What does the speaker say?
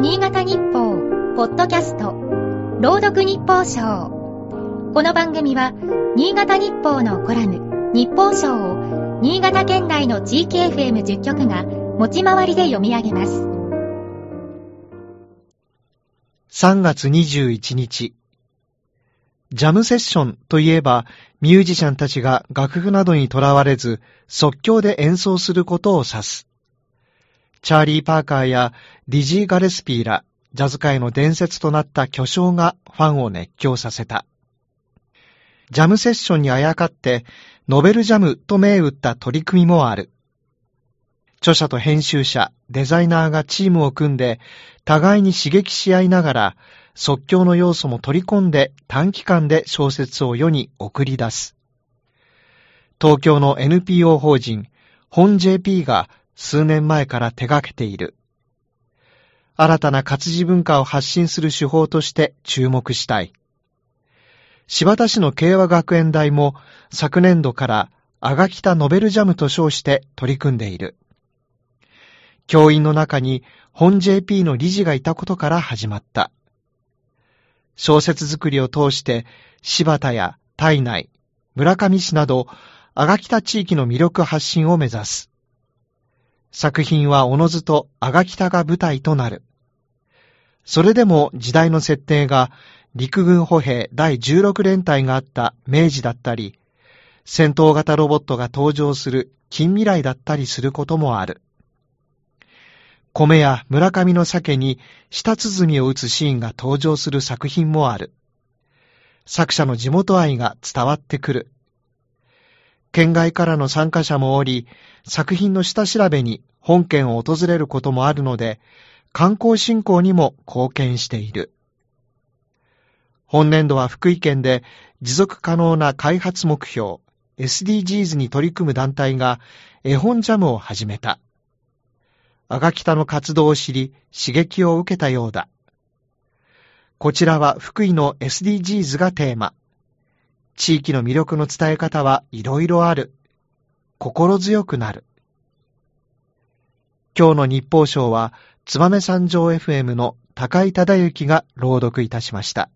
新潟日報、ポッドキャスト、朗読日報賞。この番組は、新潟日報のコラム、日報賞を、新潟県内の地域 FM10 局が、持ち回りで読み上げます。3月21日。ジャムセッションといえば、ミュージシャンたちが楽譜などにとらわれず、即興で演奏することを指す。チャーリー・パーカーやディジー・ガレスピーら、ジャズ界の伝説となった巨匠がファンを熱狂させた。ジャムセッションにあやかって、ノベルジャムと銘打った取り組みもある。著者と編集者、デザイナーがチームを組んで、互いに刺激し合いながら、即興の要素も取り込んで短期間で小説を世に送り出す。東京の NPO 法人、本 JP が数年前から手掛けている。新たな活字文化を発信する手法として注目したい。柴田市の慶和学園大も昨年度からアガキタノベルジャムと称して取り組んでいる。教員の中に本 JP の理事がいたことから始まった。小説作りを通して柴田や体内、村上市など、アガキタ地域の魅力発信を目指す。作品はおのずとアガキタが舞台となる。それでも時代の設定が陸軍歩兵第16連隊があった明治だったり、戦闘型ロボットが登場する近未来だったりすることもある。米や村上の鮭に舌鼓を打つシーンが登場する作品もある。作者の地元愛が伝わってくる。県外からの参加者もおり、作品の下調べに本県を訪れることもあるので、観光振興にも貢献している。本年度は福井県で持続可能な開発目標 SDGs に取り組む団体が絵本ジャムを始めた。赤北の活動を知り刺激を受けたようだ。こちらは福井の SDGs がテーマ。地域の魅力の伝え方はいろいろある。心強くなる。今日の日報賞は、つばめ山上 FM の高井忠之が朗読いたしました。